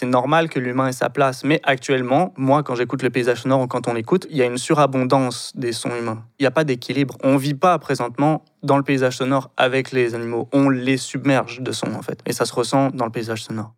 c'est normal que l'humain ait sa place. Mais actuellement, moi, quand j'écoute le paysage sonore ou quand on l'écoute, il y a une surabondance des sons humains. Il n'y a pas d'équilibre. On ne vit pas présentement dans le paysage sonore avec les animaux. On les submerge de sons, en fait. Et ça se ressent dans le paysage sonore.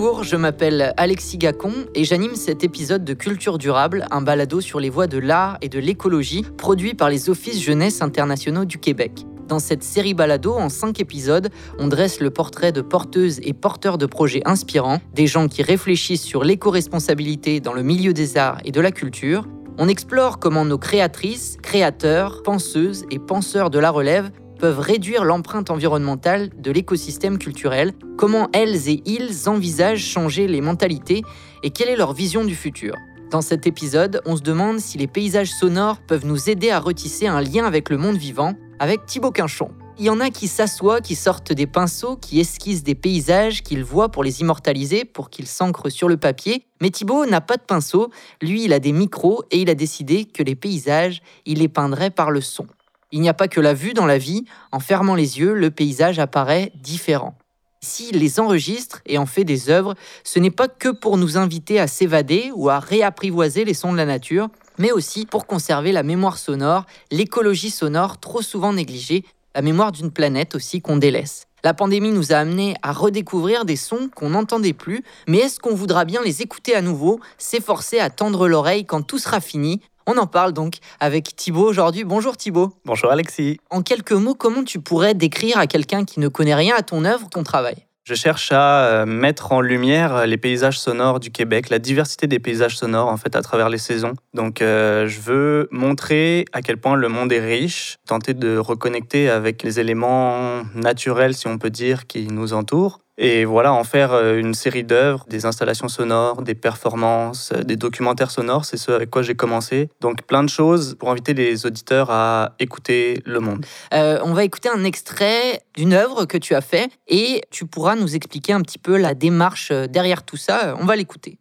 Bonjour, je m'appelle Alexis Gacon et j'anime cet épisode de Culture Durable, un balado sur les voies de l'art et de l'écologie produit par les Offices Jeunesse Internationaux du Québec. Dans cette série balado, en cinq épisodes, on dresse le portrait de porteuses et porteurs de projets inspirants, des gens qui réfléchissent sur l'éco-responsabilité dans le milieu des arts et de la culture. On explore comment nos créatrices, créateurs, penseuses et penseurs de la relève peuvent réduire l'empreinte environnementale de l'écosystème culturel, comment elles et ils envisagent changer les mentalités et quelle est leur vision du futur? Dans cet épisode, on se demande si les paysages sonores peuvent nous aider à retisser un lien avec le monde vivant, avec Thibaut Quinchon. Il y en a qui s'assoient, qui sortent des pinceaux, qui esquissent des paysages qu'ils voient pour les immortaliser, pour qu'ils s'ancrent sur le papier. Mais Thibaut n'a pas de pinceau, lui il a des micros et il a décidé que les paysages, il les peindrait par le son. Il n'y a pas que la vue dans la vie, en fermant les yeux, le paysage apparaît différent. S'il les enregistre et en fait des œuvres, ce n'est pas que pour nous inviter à s'évader ou à réapprivoiser les sons de la nature, mais aussi pour conserver la mémoire sonore, l'écologie sonore trop souvent négligée, la mémoire d'une planète aussi qu'on délaisse. La pandémie nous a amenés à redécouvrir des sons qu'on n'entendait plus, mais est-ce qu'on voudra bien les écouter à nouveau, s'efforcer à tendre l'oreille quand tout sera fini? On en parle donc avec Thibaut aujourd'hui. Bonjour Thibaut. Bonjour Alexis. En quelques mots, comment tu pourrais décrire à quelqu'un qui ne connaît rien à ton œuvre ton travail? Je cherche à euh, mettre en lumière les paysages sonores du Québec, la diversité des paysages sonores en fait à travers les saisons. Donc euh, je veux montrer à quel point le monde est riche, tenter de reconnecter avec les éléments naturels si on peut dire qui nous entourent et voilà, en faire euh, une série d'œuvres, des installations sonores, des performances, des documentaires sonores, c'est ce avec quoi j'ai commencé. Donc plein de choses pour inviter les auditeurs à écouter le monde. on va écouter un extrait d'une œuvre que tu as fait et tu pourras nous expliquer un petit peu la démarche euh, derrière tout ça. On va l'écouter.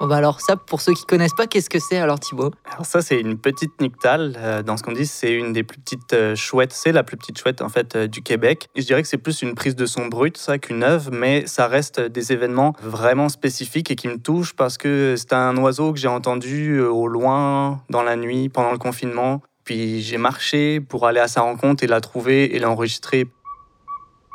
Bah alors ça, pour ceux qui connaissent pas, qu'est-ce que c'est alors Thibaut? Alors ça, c'est une petite nyctale. Euh, dans ce qu'on dit, c'est une des plus petites euh, chouettes. C'est la plus petite chouette en fait euh, du Québec. Je dirais que c'est plus une prise de son brut, ça, qu'une œuvre, mais ça reste des événements vraiment spécifiques et qui me touchent parce que c'est un oiseau que j'ai entendu au loin dans la nuit pendant le confinement. Puis j'ai marché pour aller à sa rencontre et la trouver et l'enregistrer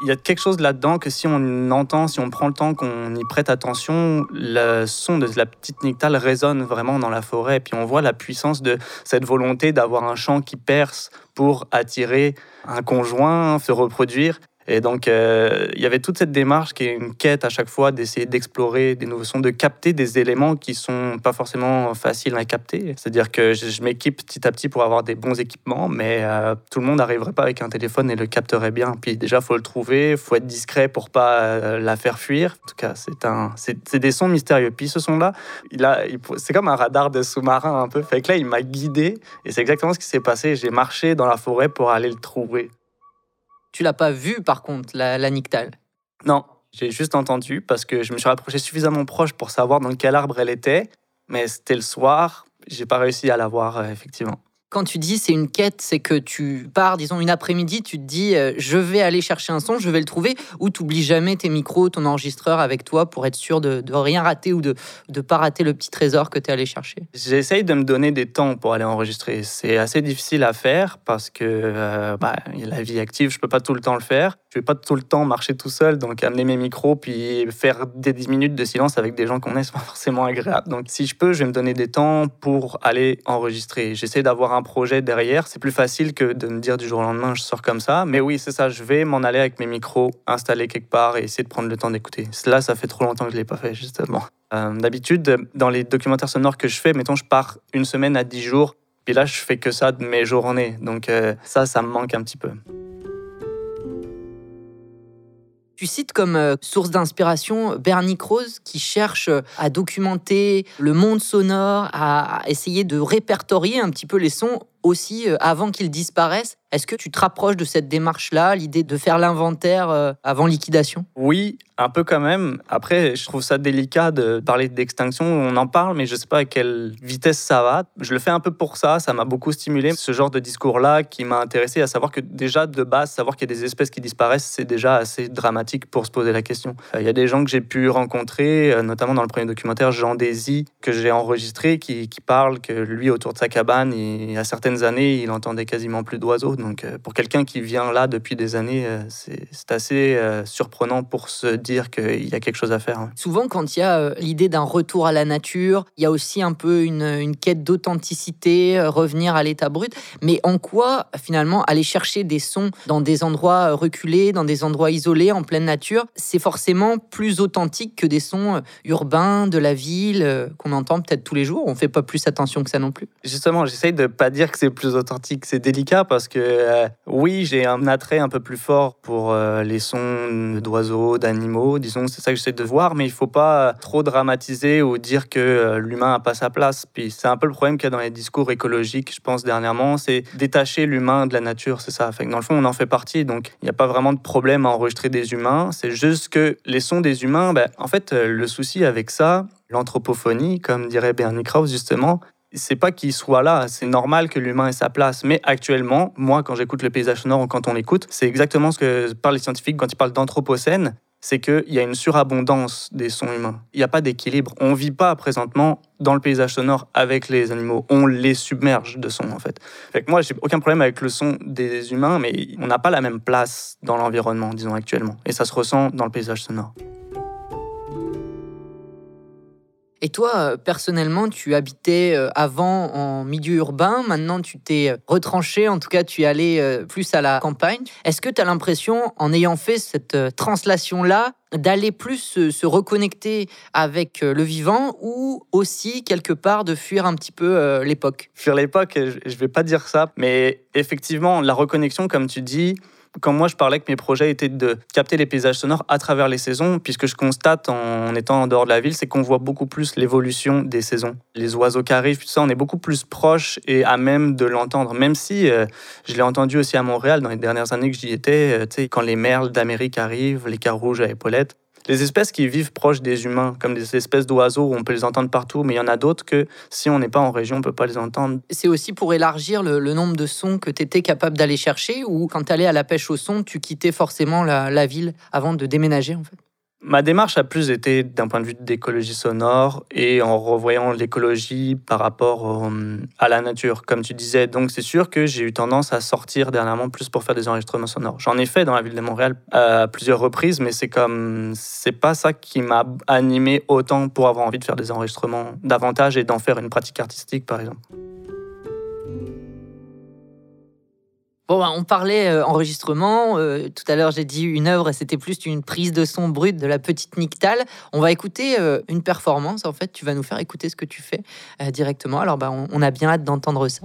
il y a quelque chose là-dedans que si on entend, si on prend le temps, qu'on y prête attention, le son de la petite nyctale résonne vraiment dans la forêt. Et puis on voit la puissance de cette volonté d'avoir un chant qui perce pour attirer un conjoint, se reproduire. Et donc, euh, il y avait toute cette démarche qui est une quête à chaque fois d'essayer d'explorer des nouveaux sons, de capter des éléments qui sont pas forcément faciles à capter. C'est-à-dire que je, m'équipe petit à petit pour avoir des bons équipements, mais euh, tout le monde n'arriverait pas avec un téléphone et le capterait bien. Puis déjà, faut le trouver, faut être discret pour pas euh, la faire fuir. En tout cas, c'est un, c'est des sons mystérieux. Puis ce son-là, il a, c'est comme un radar de sous-marin un peu. Fait que là, il m'a guidé et c'est exactement ce qui s'est passé. J'ai marché dans la forêt pour aller le trouver. Tu l'as pas vu par contre, la, la nyctale Non, j'ai juste entendu parce que je me suis rapproché suffisamment proche pour savoir dans quel arbre elle était, mais c'était le soir, j'ai pas réussi à la voir euh, effectivement quand tu dis c'est une quête, c'est que tu pars, disons, une après-midi, tu te dis euh, je vais aller chercher un son, je vais le trouver, ou tu n'oublies jamais tes micros, ton enregistreur avec toi pour être sûr de, rien rater ou de ne pas rater le petit trésor que tu es allé chercher J'essaye de me donner des temps pour aller enregistrer. C'est assez difficile à faire parce que euh, bah, la vie active, je peux pas tout le temps le faire. Je vais pas tout le temps marcher tout seul, donc amener mes micros puis faire des 10 minutes de silence avec des gens qu'on est, c'est pas forcément agréable. Donc si je peux, je vais me donner des temps pour aller enregistrer. J'essaie d'avoir un projet derrière. C'est plus facile que de me dire du jour au lendemain, je sors comme ça. Mais oui, c'est ça, je vais m'en aller avec mes micros installés quelque part et essayer de prendre le temps d'écouter. Là, ça fait trop longtemps que je l'ai pas fait, justement. Euh, d'habitude, dans les documentaires sonores que je fais, mettons, je pars une semaine à 10 jours. Puis là, je fais que ça de mes journées. Donc euh, ça, ça me manque un petit peu. Tu cites comme euh, source d'inspiration Bernie Krause qui cherche euh, à documenter le monde sonore, à essayer de répertorier un petit peu les sons aussi euh, avant qu'ils disparaissent. Est-ce que tu te rapproches de cette démarche-là, l'idée de faire l'inventaire euh, avant liquidation? Oui, un peu quand même. Après, je trouve ça délicat de parler d'extinction. On en parle, mais je ne sais pas à quelle vitesse ça va. Je le fais un peu pour ça. Ça m'a beaucoup stimulé. Ce genre de discours-là qui m'a intéressé à savoir que déjà de base, savoir qu'il y a des espèces qui disparaissent, c'est déjà assez dramatique pour se poser la question. Euh, il y a des gens que j'ai pu rencontrer, notamment dans le premier documentaire, Jean Désy, que j'ai enregistré, qui, qui parle que lui, autour de sa cabane, il a années, il entendait quasiment plus d'oiseaux. Donc, euh, pour quelqu'un qui vient là depuis des années, euh, c'est assez euh, surprenant pour se dire qu'il y a quelque chose à faire. Hein. Souvent, quand il y a l'idée d'un retour à la nature, il y a aussi un peu une, une quête d'authenticité, revenir à l'état brut. Mais en quoi, finalement, aller chercher des sons dans des endroits reculés, dans des endroits isolés, en pleine nature, c'est forcément plus authentique que des sons urbains de la ville qu'on entend peut-être tous les jours. On fait pas plus attention que ça non plus. Justement, j'essaye de pas dire que c'est plus authentique. C'est délicat parce que euh, oui, j'ai un attrait un peu plus fort pour euh, les sons d'oiseaux, d'animaux. Disons, c'est ça que j'essaie de voir, mais il faut pas trop dramatiser ou dire que euh, l'humain n'a pas sa place. Puis c'est un peu le problème qu'il y a dans les discours écologiques, je pense, dernièrement, c'est détacher l'humain de la nature, c'est ça. Fait dans le fond, on en fait partie, donc il n'y a pas vraiment de problème à enregistrer des humains. C'est juste que les sons des humains, ben, en fait, le souci avec ça, l'anthropophonie, comme dirait Bernie Krause justement, c'est pas qu'il soit là, c'est normal que l'humain ait sa place. Mais actuellement, moi, quand j'écoute le paysage sonore ou quand on l'écoute, c'est exactement ce que parlent les scientifiques quand ils parlent d'anthropocène. C'est qu'il y a une surabondance des sons humains. Il n'y a pas d'équilibre. On ne vit pas présentement dans le paysage sonore avec les animaux. On les submerge de sons, en fait. Fait que moi, j'ai aucun problème avec le son des humains, mais on n'a pas la même place dans l'environnement, disons, actuellement. Et ça se ressent dans le paysage sonore. Et toi, euh, personnellement, tu habitais euh, avant en milieu urbain, maintenant tu t'es euh, retranché, en tout cas tu es allé plus à la campagne. Est-ce que tu as l'impression, en ayant fait cette translation-là, d'aller plus se, reconnecter avec le vivant ou aussi quelque part de fuir un petit peu l'époque? Fuir l'époque, je ne vais pas dire ça, mais effectivement, la reconnexion, comme tu dis, quand moi je parlais que mes projets étaient de capter les paysages sonores à travers les saisons, puisque je constate en étant en dehors de la ville, c'est qu'on voit beaucoup plus l'évolution des saisons. Les oiseaux qui arrivent, tout ça, on est beaucoup plus proche et à même de l'entendre. Même si euh, je l'ai entendu aussi à Montréal dans les dernières années que j'y étais, euh, tu sais, quand les merles d'Amérique arrivent, les rouges à épaulettes, les espèces qui vivent proches des humains, comme des espèces d'oiseaux, on peut les entendre partout, mais il y en a d'autres que si on n'est pas en région, on ne peut pas les entendre. C'est aussi pour élargir le, nombre de sons que tu étais capable d'aller chercher, ou quand tu allais à la pêche au son, tu quittais forcément la, la ville avant de déménager en fait? Ma démarche a plus été d'un point de vue d'écologie sonore et en revoyant l'écologie par rapport à la nature, comme tu disais. Donc c'est sûr que j'ai eu tendance à sortir dernièrement plus pour faire des enregistrements sonores. J'en ai fait dans la ville de Montréal à plusieurs reprises, mais c'est comme c'est pas ça qui m'a animé autant pour avoir envie de faire des enregistrements davantage et d'en faire une pratique artistique, par exemple. Bon, bah, on parlait euh, enregistrement. Euh, tout à l'heure, j'ai dit une œuvre, c'était plus une prise de son brut de la petite Nictal. On va écouter euh, une performance. En fait, tu vas nous faire écouter ce que tu fais directement. Alors, bah, on a bien hâte d'entendre ça.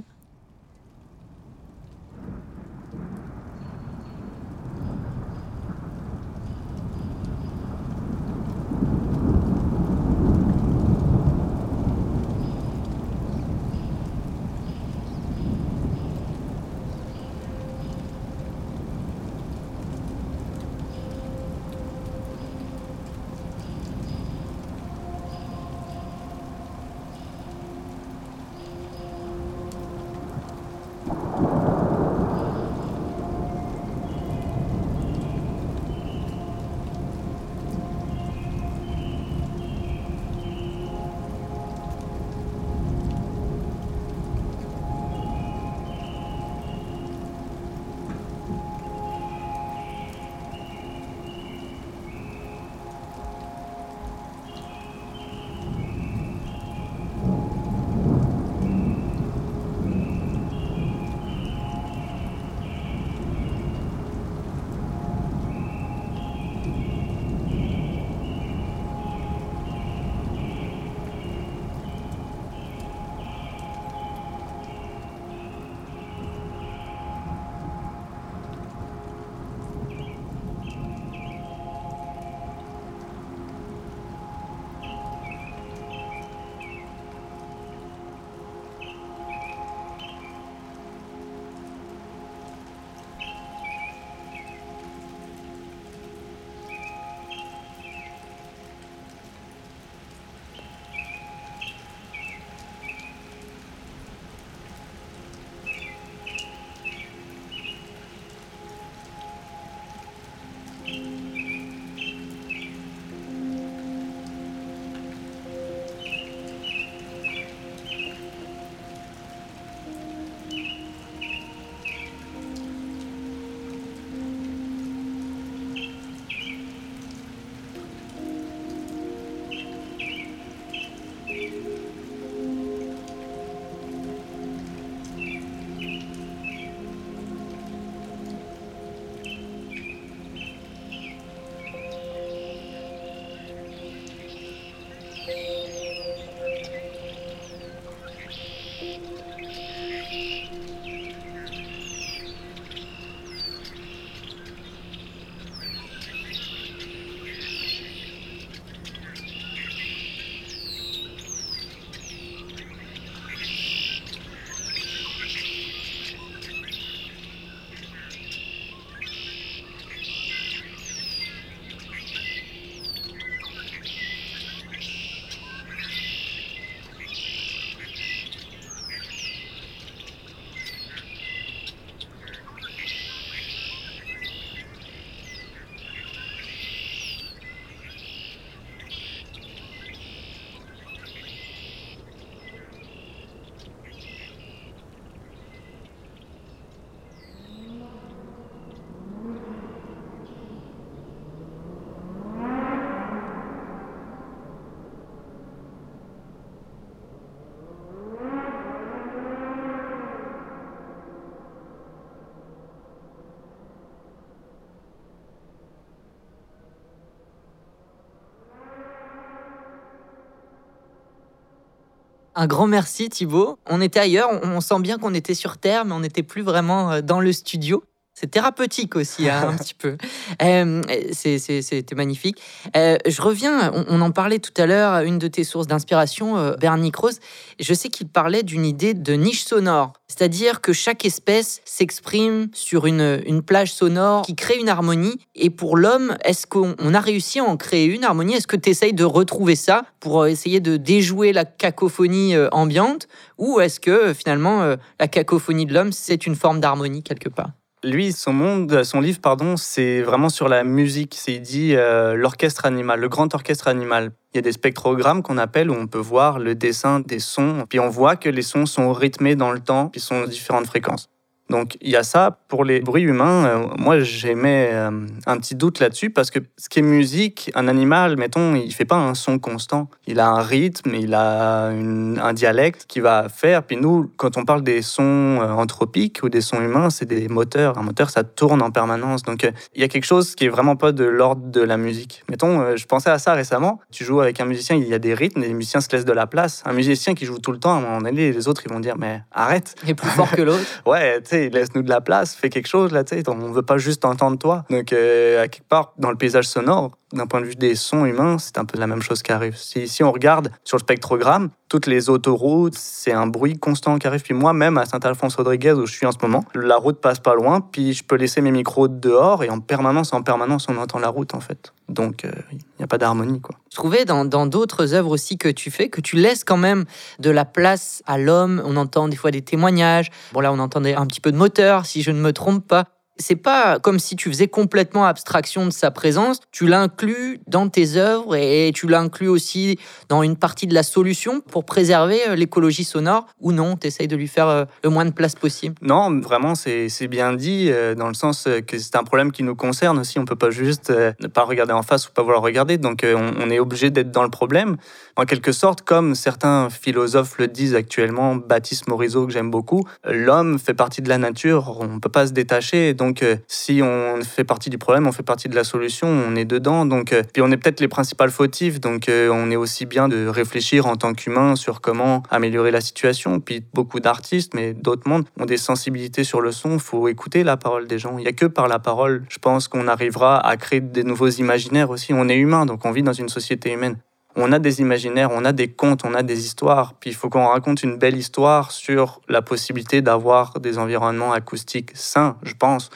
Un grand merci Thibaut. On était ailleurs, on sent bien qu'on était sur Terre, mais on n'était plus vraiment euh, dans le studio. C'est thérapeutique aussi, hein, un petit peu. Euh, C'était magnifique. Euh, je reviens, on, en parlait tout à l'heure, une de tes sources d'inspiration, euh, Bernie Krause. Je sais qu'il parlait d'une idée de niche sonore. C'est-à-dire que chaque espèce s'exprime sur une, une plage sonore qui crée une harmonie. Et pour l'homme, est-ce qu'on a réussi à en créer une harmonie? Est-ce que tu essayes de retrouver ça pour essayer de déjouer la cacophonie euh, ambiante? Ou est-ce que finalement, euh, la cacophonie de l'homme, c'est une forme d'harmonie quelque part? Lui, son monde, son livre, pardon, c'est vraiment sur la musique. C'est il dit euh, l'orchestre animal, le grand orchestre animal. Il y a des spectrogrammes qu'on appelle où on peut voir le dessin des sons, puis on voit que les sons sont rythmés dans le temps, puis sont différentes fréquences. Donc il y a ça. Pour les bruits humains, euh, moi j'émets euh, un petit doute là-dessus parce que ce qui est musique, un animal, mettons, il fait pas un son constant. Il a un rythme, il a un dialecte qui va faire. Puis nous, quand on parle des sons euh, anthropiques ou des sons humains, c'est des moteurs. Un moteur, ça tourne en permanence. Donc il y a quelque chose qui est vraiment pas de l'ordre de la musique. Mettons, je pensais à ça récemment. Tu joues avec un musicien, il y a des rythmes, les musiciens se laissent de la place. Un musicien qui joue tout le temps, à un moment donné, les autres ils vont dire mais arrête. Il est plus fort que l'autre. ouais, tu sais laisse-nous de la place, fais quelque chose là, tu sais. On veut pas juste entendre toi. Donc, euh, à quelque part, dans le paysage sonore, d'un point de vue des sons humains, c'est un peu la même chose qui arrive. Si, si on regarde sur le spectrogramme, toutes les autoroutes, c'est un bruit constant qui arrive. Puis moi-même, à Saint-Alphonse-Rodriguez, où je suis en ce moment, la route passe pas loin, puis je peux laisser mes micros dehors, et en permanence, en permanence, on entend la route, en fait. Donc, euh, il n'y a pas d'harmonie, quoi. Je trouvais dans d'autres œuvres aussi que tu fais, que tu laisses quand même de la place à l'homme. On entend des fois des témoignages. Bon, là, on entendait un petit peu de moteur, si je ne me trompe pas c'est pas comme si tu faisais complètement abstraction de sa présence. Tu l'inclus dans tes œuvres et tu l'inclus aussi dans une partie de la solution pour préserver euh, l'écologie sonore ou non, tu essayes de lui faire euh, le moins de place possible. Non, vraiment, c'est bien dit euh, dans le sens que c'est un problème qui nous concerne aussi. On peut pas juste ne pas regarder en face ou pas vouloir regarder. Donc on est obligé d'être dans le problème. En quelque sorte, comme certains philosophes le disent actuellement, Baptiste Morisot, que j'aime beaucoup, l'homme fait partie de la nature, on ne peut pas se détacher. Donc, euh, si on fait partie du problème, on fait partie de la solution, on est dedans. Donc, euh, puis on est peut-être les principaux fautifs, donc euh, on est aussi bien de réfléchir en tant qu'humain sur comment améliorer la situation. Puis beaucoup d'artistes, mais d'autres mondes, ont des sensibilités sur le son. Il faut écouter la parole des gens. Il n'y a que par la parole, je pense qu'on arrivera à créer des nouveaux imaginaires aussi. On est humain, donc on vit dans une société humaine on a des imaginaires, on a des contes, on a des histoires. Puis il faut qu'on raconte une belle histoire sur la possibilité d'avoir des environnements acoustiques sains, je pense.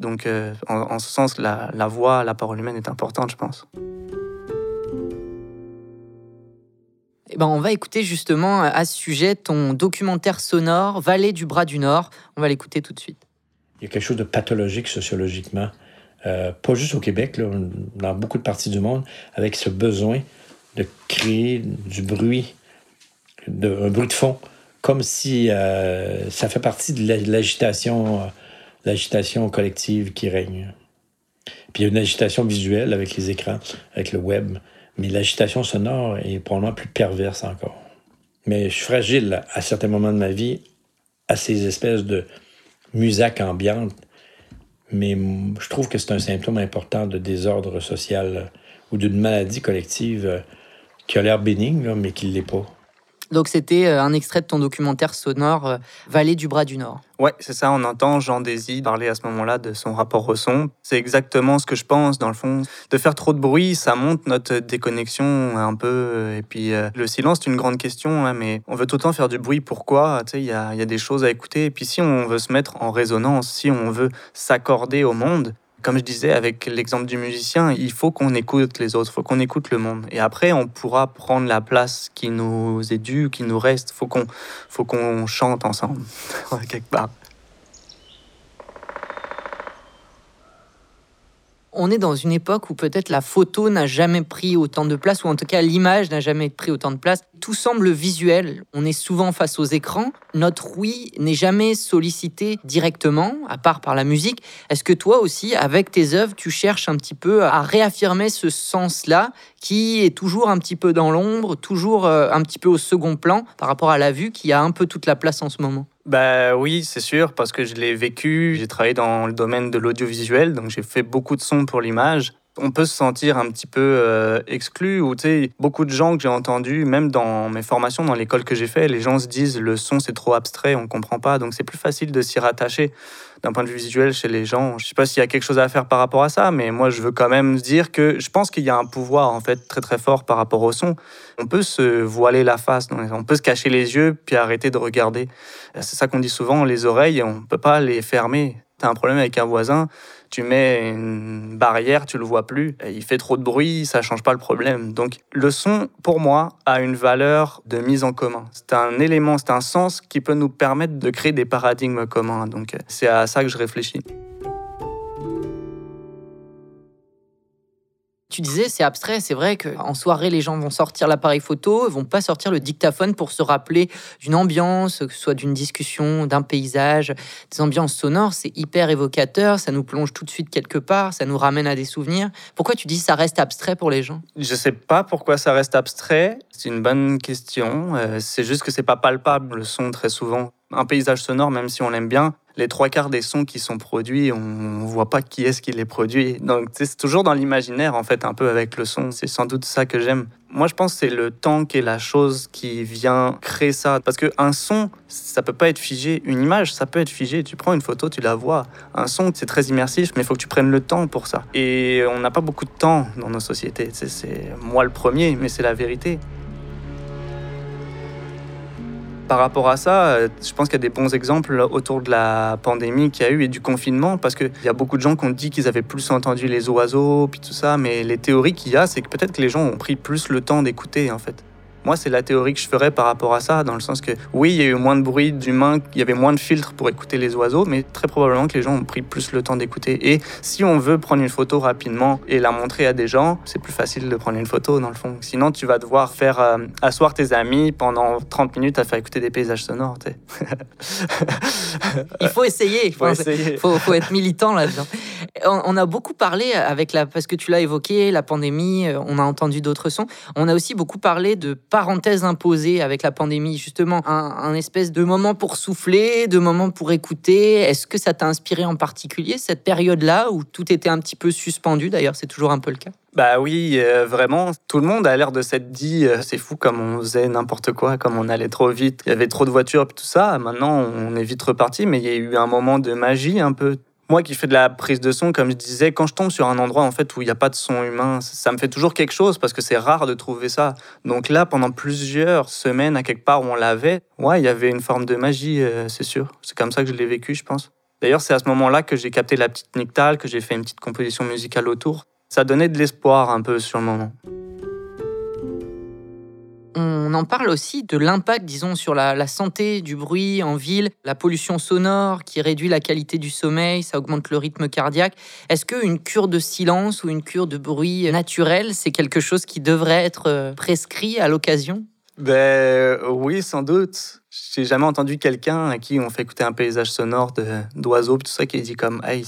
Donc euh, en, ce sens, la, la voix, la parole humaine est importante, je pense. Eh ben, on va écouter justement à ce sujet ton documentaire sonore Vallée du Bras du Nord. On va l'écouter tout de suite. Il y a quelque chose de pathologique sociologiquement, euh, pas juste au Québec, dans beaucoup de parties du monde, avec ce besoin de créer du bruit, un bruit de fond, comme si euh, ça fait partie de l'agitation, euh, l'agitation collective qui règne. Puis il y a une agitation visuelle avec les écrans, avec le web, mais l'agitation sonore est probablement plus perverse encore. Mais je suis fragile à certains moments de ma vie à ces espèces de musique ambiante, mais je trouve que c'est un symptôme important de désordre social ou d'une maladie collective qui a l'air bénigne, mais qui ne l'est pas. Donc c'était euh, un extrait de ton documentaire sonore euh, Vallée du Bras du Nord. Ouais, c'est ça, on entend Jean Désy parler à ce moment-là de son rapport au son. C'est exactement ce que je pense, dans le fond. De faire trop de bruit, ça monte notre déconnexion un peu. Et puis euh, le silence, c'est une grande question, hein, mais on veut tout le temps faire du bruit. Pourquoi? Tu sais, il y a, y a des choses à écouter. Et puis si on veut se mettre en résonance, si on veut s'accorder au monde, comme je disais avec l'exemple du musicien, il faut qu'on écoute les autres, il faut qu'on écoute le monde. Et après, on pourra prendre la place qui nous est due, qui nous reste. Il faut qu'on faut qu'on chante ensemble, quelque part. On est dans une époque où peut-être la photo n'a jamais pris autant de place, ou en tout cas l'image n'a jamais pris autant de place. Tout semble visuel. On est souvent face aux écrans. Notre oui n'est jamais sollicité directement, à part par la musique. Est-ce que toi aussi, avec tes œuvres, tu cherches un petit peu à réaffirmer ce sens-là, qui est toujours un petit peu dans l'ombre, toujours euh, un petit peu au second plan par rapport à la vue, qui a un peu toute la place en ce moment? Bah oui, c'est sûr, parce que je l'ai vécu. J'ai travaillé dans le domaine de l'audiovisuel, donc j'ai fait beaucoup de sons pour l'image. On peut se sentir un petit peu euh, exclu ou tu sais beaucoup de gens que j'ai entendus même dans mes formations dans l'école que j'ai fait les gens se disent le son c'est trop abstrait on comprend pas. Donc c'est plus facile de s'y rattacher d'un point de vue visuel chez les gens. Je sais pas s'il y a quelque chose à faire par rapport à ça mais moi je veux quand même dire que je pense qu'il y a un pouvoir en fait très très fort par rapport au son. On peut se voiler la face on peut se cacher les yeux puis arrêter de regarder. C'est ça qu'on dit souvent les oreilles on peut pas les fermer tu un problème avec un voisin tu mets une barrière, tu le vois plus, il fait trop de bruit, ça change pas le problème. Donc le son, pour moi, a une valeur de mise en commun. C'est un élément, c'est un sens qui peut nous permettre de créer des paradigmes communs. Donc c'est à ça que je réfléchis. Tu disais, c'est abstrait, c'est vrai qu'en soirée, les gens vont sortir l'appareil photo, vont pas sortir le dictaphone pour se rappeler d'une ambiance, que ce soit d'une discussion, d'un paysage, des ambiances sonores, c'est hyper évocateur, ça nous plonge tout de suite quelque part, ça nous ramène à des souvenirs. Pourquoi tu dis ça reste abstrait pour les gens? Je sais pas pourquoi ça reste abstrait, c'est une bonne question, euh, c'est juste que c'est pas palpable le son très souvent. Un paysage sonore, même si on l'aime bien, les trois quarts des sons qui sont produits, on ne voit pas qui est-ce qui les produit. Donc c'est toujours dans l'imaginaire en fait, un peu avec le son. C'est sans doute ça que j'aime. Moi, je pense que c'est le temps qui est la chose qui vient créer ça. Parce qu'un son, ça peut pas être figé. Une image, ça peut être figé. Tu prends une photo, tu la vois. Un son, c'est très immersif, mais il faut que tu prennes le temps pour ça. Et on n'a pas beaucoup de temps dans nos sociétés. C'est moi le premier, mais c'est la vérité par rapport à ça, euh, je pense qu'il y a des bons exemples autour de la pandémie qu'il y a eu et du confinement, parce qu'il y a beaucoup de gens qui ont dit qu'ils avaient plus entendu les oiseaux, puis tout ça, mais les théories qu'il y a, c'est que peut-être que les gens ont pris plus le temps d'écouter, en fait. Moi, c'est la théorie que je ferais par rapport à ça, dans le sens que oui, il y a eu moins de bruit d'humains, il y avait moins de filtres pour écouter les oiseaux, mais très probablement que les gens ont pris plus le temps d'écouter. Et si on veut prendre une photo rapidement et la montrer à des gens, c'est plus facile de prendre une photo, dans le fond. Sinon, tu vas devoir faire euh, asseoir tes amis pendant 30 minutes à faire écouter des paysages sonores. il faut essayer. Il faut, essayer. Faut, faut, être militant là-dedans. On, a beaucoup parlé avec la, parce que tu l'as évoqué, la pandémie, euh, on a entendu d'autres sons. On a aussi beaucoup parlé de parenthèse imposée avec la pandémie, justement, un, espèce de moment pour souffler, de moment pour écouter. Est-ce que ça t'a inspiré en particulier cette période-là où tout était un petit peu suspendu? D'ailleurs, c'est toujours un peu le cas. Bah oui, euh, vraiment. Tout le monde a l'air de s'être dit, euh, c'est fou comme on faisait n'importe quoi, comme on allait trop vite. Il y avait trop de voitures tout ça. Maintenant, on est vite reparti, mais il y a eu un moment de magie un peu moi qui fais de la prise de son, comme je disais, quand je tombe sur un endroit en fait où il n'y a pas de son humain, ça me fait toujours quelque chose parce que c'est rare de trouver ça. Donc là, pendant plusieurs semaines, à quelque part où on l'avait, ouais, il y avait une forme de magie, euh, c'est sûr. C'est comme ça que je l'ai vécu, je pense. D'ailleurs, c'est à ce moment-là que j'ai capté la petite Nictal, que j'ai fait une petite composition musicale autour. Ça donnait de l'espoir un peu sur le moment on en parle aussi de l'impact, disons, sur la, santé du bruit en ville, la pollution sonore qui réduit la qualité du sommeil, ça augmente le rythme cardiaque. Est-ce qu'une cure de silence ou une cure de bruit naturel, c'est quelque chose qui devrait être euh, prescrit à l'occasion? Ben oui, sans doute. J'ai jamais entendu quelqu'un à qui on fait écouter un paysage sonore d'oiseaux, tout ça, qui dit comme Hey,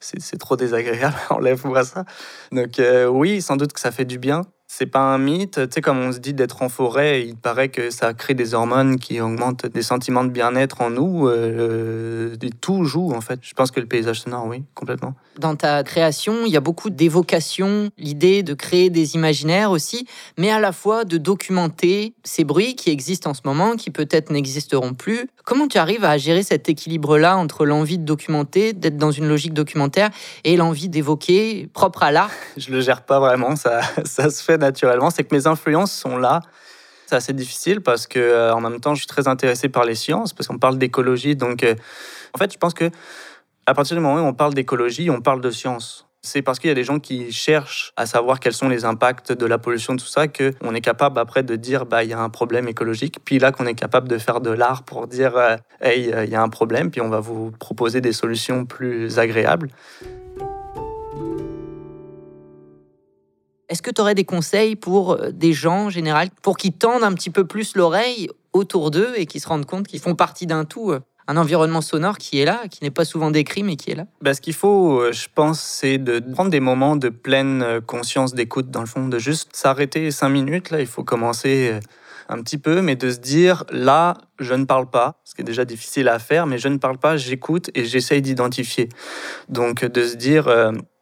c'est trop désagréable, enlève-moi ça. Donc, euh, oui, sans doute que ça fait du bien c'est pas un mythe. Tu sais, comme on se dit d'être en forêt, il paraît que ça crée des hormones qui augmentent des sentiments de bien-être en nous. Euh, tout joue, en fait. Je pense que le paysage sonore, oui, complètement. Dans ta création, il y a beaucoup d'évocations, l'idée de créer des imaginaires aussi, mais à la fois de documenter ces bruits qui existent en ce moment, qui peut-être n'existeront plus. Comment tu arrives à gérer cet équilibre-là entre l'envie de documenter, d'être dans une logique documentaire, et l'envie d'évoquer, propre à l'art? Je le gère pas vraiment, ça, ça se fait naturellement, c'est que mes influences sont là. C'est assez difficile parce que euh, en même temps, je suis très intéressé par les sciences parce qu'on parle d'écologie. Donc, euh, en fait, je pense que à partir du moment où on parle d'écologie, on parle de science. C'est parce qu'il y a des gens qui cherchent à savoir quels sont les impacts de la pollution, tout ça, qu'on est capable après de dire bah il y a un problème écologique. Puis là qu'on est capable de faire de l'art pour dire euh, hey il y a un problème, puis on va vous proposer des solutions plus agréables. Est-ce que tu aurais des conseils pour euh, des gens en général, pour qu'ils tendent un petit peu plus l'oreille autour d'eux et qu'ils se rendent compte qu'ils font partie d'un tout euh, un environnement sonore qui est là, qui n'est pas souvent décrit, mais qui est là? Bah, Ce qu'il faut, euh, je pense, c'est de prendre des moments de pleine conscience d'écoute, dans le fond, de juste s'arrêter cinq minutes. Là, il faut commencer un petit peu, mais de se dire, là, je ne parle pas, ce qui est déjà difficile à faire, mais je ne parle pas, j'écoute et j'essaye d'identifier. Donc, de se dire,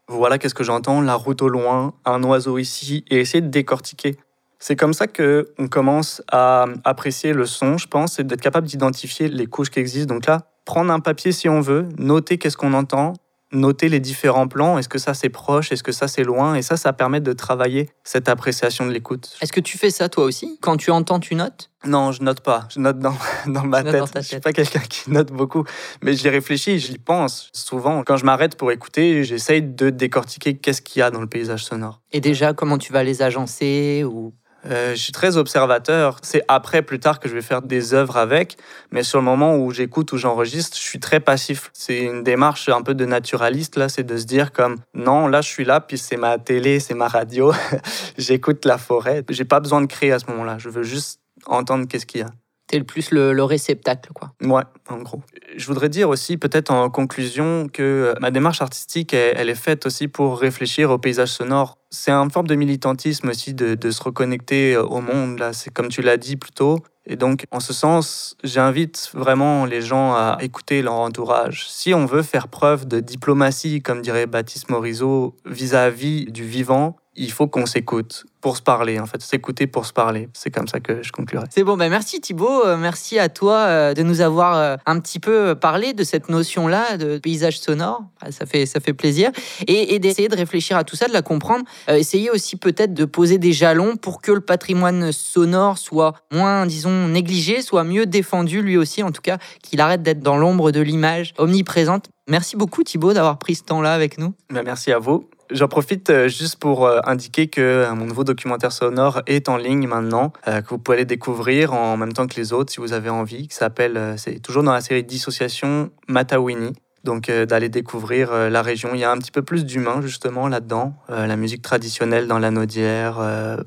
voilà qu'est-ce que j'entends, la route au loin, un oiseau ici, et essayer de décortiquer. C'est comme ça que on commence à apprécier le son, je pense, et d'être capable d'identifier les couches qui existent. Donc là, prendre un papier si on veut, noter qu'est-ce qu'on entend, noter les différents plans. Est-ce que ça c'est proche? Est-ce que ça c'est loin? Et ça, ça permet de travailler cette appréciation de l'écoute. Est-ce que tu fais ça toi aussi? Quand tu entends, tu notes? Non, je note pas. Je note dans, dans ma tête. Je suis pas quelqu'un qui note beaucoup, mais j'y réfléchis, j'y pense. Souvent, quand je m'arrête pour écouter, j'essaye de décortiquer qu'est-ce qu'il y a dans le paysage sonore. Et déjà, comment tu vas les agencer ou euh, je suis très observateur. C'est après, plus tard, que je vais faire des œuvres avec. Mais sur le moment où j'écoute ou j'enregistre, je suis très passif. C'est une démarche un peu de naturaliste, là. C'est de se dire comme, non, là, je suis là, puis c'est ma télé, c'est ma radio. J'écoute la forêt. J'ai pas besoin de créer à ce moment-là. Je veux juste entendre qu'est-ce qu'il y a. C'est le plus le, réceptacle, quoi. Ouais, en gros. Je voudrais dire aussi, peut-être en conclusion, que euh, ma démarche artistique, elle, est faite aussi pour réfléchir au paysage sonore. C'est une forme de militantisme aussi de, de se reconnecter euh, au monde, là. C'est comme tu l'as dit plus tôt. Et donc, en ce sens, j'invite vraiment les gens à écouter leur entourage. Si on veut faire preuve de diplomatie, comme dirait Baptiste Morisot, vis-à-vis du vivant, il faut qu'on s'écoute pour se parler, en fait, s'écouter pour se parler. C'est comme ça que je conclurai. C'est bon, ben merci Thibaut, euh, merci à toi euh, de nous avoir euh, un petit peu parlé de cette notion-là de paysage sonore. Ah, ça fait, ça fait plaisir. Et, d'essayer de réfléchir à tout ça, de la comprendre. essayer aussi peut-être de poser des jalons pour que le patrimoine sonore soit moins, disons, négligé, soit mieux défendu lui aussi, en tout cas, qu'il arrête d'être dans l'ombre de l'image omniprésente. Merci beaucoup Thibaut d'avoir pris ce temps-là avec nous. Ben, merci à vous. J'en profite euh, juste pour euh, indiquer que euh, mon nouveau documentaire sonore est en ligne maintenant, que vous pouvez aller découvrir en même temps que les autres si vous avez envie, qui s'appelle, c'est toujours dans la série Dissociation Matawini. Donc d'aller découvrir la région. Il y a un petit peu plus d'humain justement là-dedans, la musique traditionnelle dans la Naudière,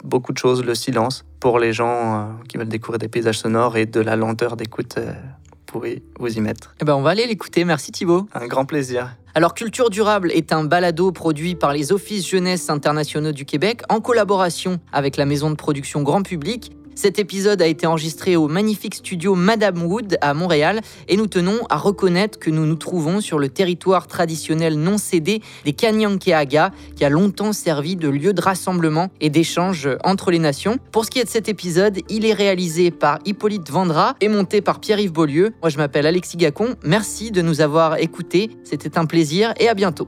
beaucoup de choses, le silence pour les gens qui veulent découvrir des paysages sonores et de la lenteur d'écoute. Vous pourrez vous y mettre. Eh ben on va aller l'écouter. Merci Thibaut. Un grand plaisir. Alors Culture Durable est un balado produit par les Offices Jeunesse Internationaux du Québec en collaboration avec la maison de production grand public cet épisode a été enregistré au magnifique studio Madame Wood à Montréal et nous tenons à reconnaître que nous nous trouvons sur le territoire traditionnel non cédé des Kanyankeaga qui a longtemps servi de lieu de rassemblement et d'échange entre les nations. Pour ce qui est de cet épisode, il est réalisé par Hippolyte Vendra et monté par Pierre-Yves Beaulieu. Moi je m'appelle Alexis Gacon. Merci de nous avoir écoutés. C'était un plaisir et à bientôt.